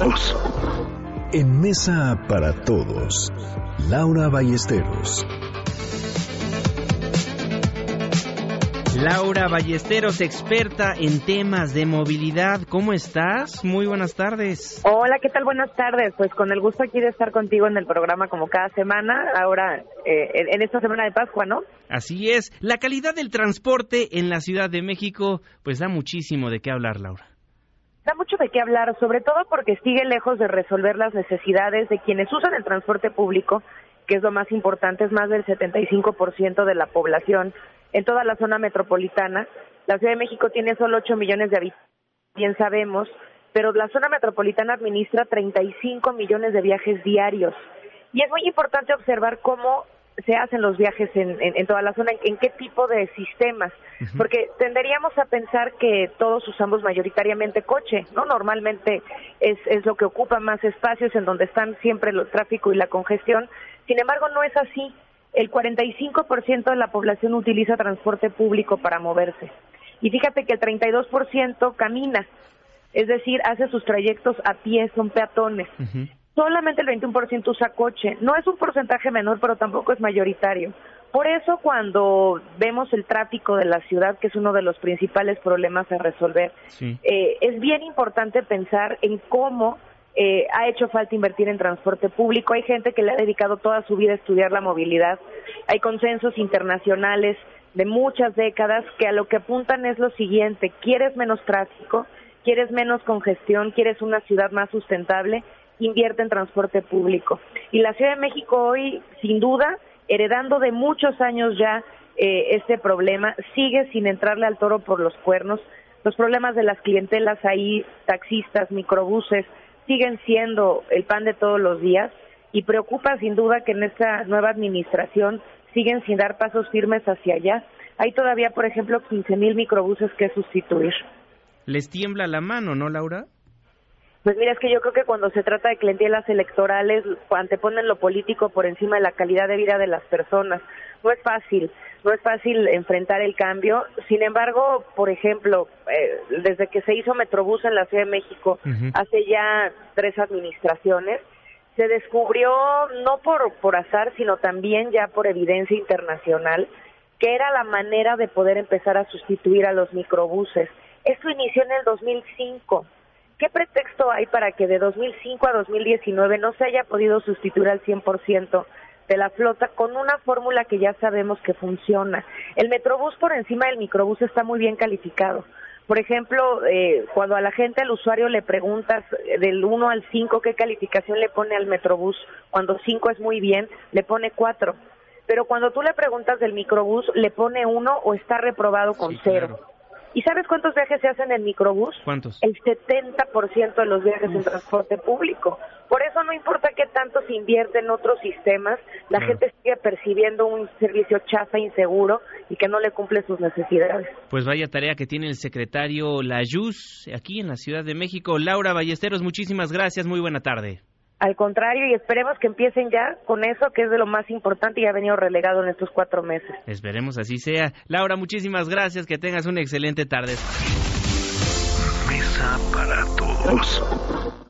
todos. En Mesa para Todos, Laura Ballesteros. Laura Ballesteros, experta en temas de movilidad. ¿Cómo estás? Muy buenas tardes. Hola, ¿qué tal? Buenas tardes. Pues con el gusto aquí de estar contigo en el programa como cada semana, ahora eh, en esta semana de Pascua, ¿no? Así es. La calidad del transporte en la Ciudad de México, pues da muchísimo de qué hablar, Laura. Da mucho de qué hablar, sobre todo porque sigue lejos de resolver las necesidades de quienes usan el transporte público, que es lo más importante, es más del 75% de la población en toda la zona metropolitana. La Ciudad de México tiene solo 8 millones de habitantes, bien sabemos, pero la zona metropolitana administra 35 millones de viajes diarios. Y es muy importante observar cómo se hacen los viajes en, toda la zona, en, qué tipo de sistemas, porque tenderíamos a pensar que todos usamos mayoritariamente coche, ¿no? Normalmente es, es lo que ocupa más espacios, en donde están siempre el tráfico y la congestión. Sin embargo, no es así el 45% de la población utiliza transporte público para moverse. Y fíjate que el 32% camina, es decir, hace sus trayectos a pie, son peatones. Solamente el 21% usa coche. No es un porcentaje menor, pero tampoco es mayoritario. Por eso cuando vemos el tráfico de la ciudad, que es uno de los principales problemas a resolver, eh, es bien importante pensar en cómo eh, ha hecho falta invertir en transporte público. Hay gente que le ha dedicado toda su vida a estudiar la movilidad. Hay consensos internacionales de muchas décadas que a lo que apuntan es lo siguiente, quieres menos tráfico, quieres menos congestión, quieres una ciudad más sustentable, invierte en transporte público. Y la Ciudad de México hoy, sin duda, heredando de muchos años ya eh, este problema, sigue sin entrarle al toro por los cuernos. Los problemas de las clientelas ahí, taxistas, microbuses, siguen siendo el pan de todos los días y preocupa sin duda que en esta nueva administración siguen sin dar pasos firmes hacia allá. Hay todavía, por ejemplo, 15 mil microbuses que sustituir. ¿Les tiembla la mano, no, Laura? Pues mira, es que yo creo que cuando se trata de clientelas electorales, anteponen lo político por encima de la calidad de vida de las personas. No es fácil no es fácil enfrentar el cambio. Sin embargo, por ejemplo, eh, desde que se hizo Metrobús en la Ciudad de México, hace ya tres administraciones, se descubrió, no por, por azar, sino también ya por evidencia internacional, que era la manera de poder empezar a sustituir a los microbuses. Esto inició en el 2005. ¿Qué pretexto hay para que de 2005 a 2019 no se haya podido sustituir al 100% de la flota con una fórmula que ya sabemos que funciona. El Metrobús por encima del microbús está muy bien calificado. Por ejemplo, eh, cuando a la gente, al usuario, le preguntas eh, del 1 al 5 qué calificación le pone al Metrobús, cuando 5 es muy bien, le pone 4. Pero cuando tú le preguntas del microbús, le pone 1 o está reprobado con 0. ¿Y sabes cuántos viajes se hacen en microbús? ¿Cuántos? El 70% de los viajes en transporte público. Por eso no importa qué tanto se invierte en otros sistemas, la gente sigue percibiendo un servicio chafa, inseguro y que no le cumple sus necesidades. Pues vaya tarea que tiene el secretario Layuz aquí en la Ciudad de México. Laura Ballesteros, muchísimas gracias, muy buena tarde. Al contrario, y esperemos que empiecen ya con eso, que es de lo más importante y ha venido relegado en estos cuatro meses. Esperemos así sea. Laura, muchísimas gracias, que tengas una excelente tarde. Mesa para todos.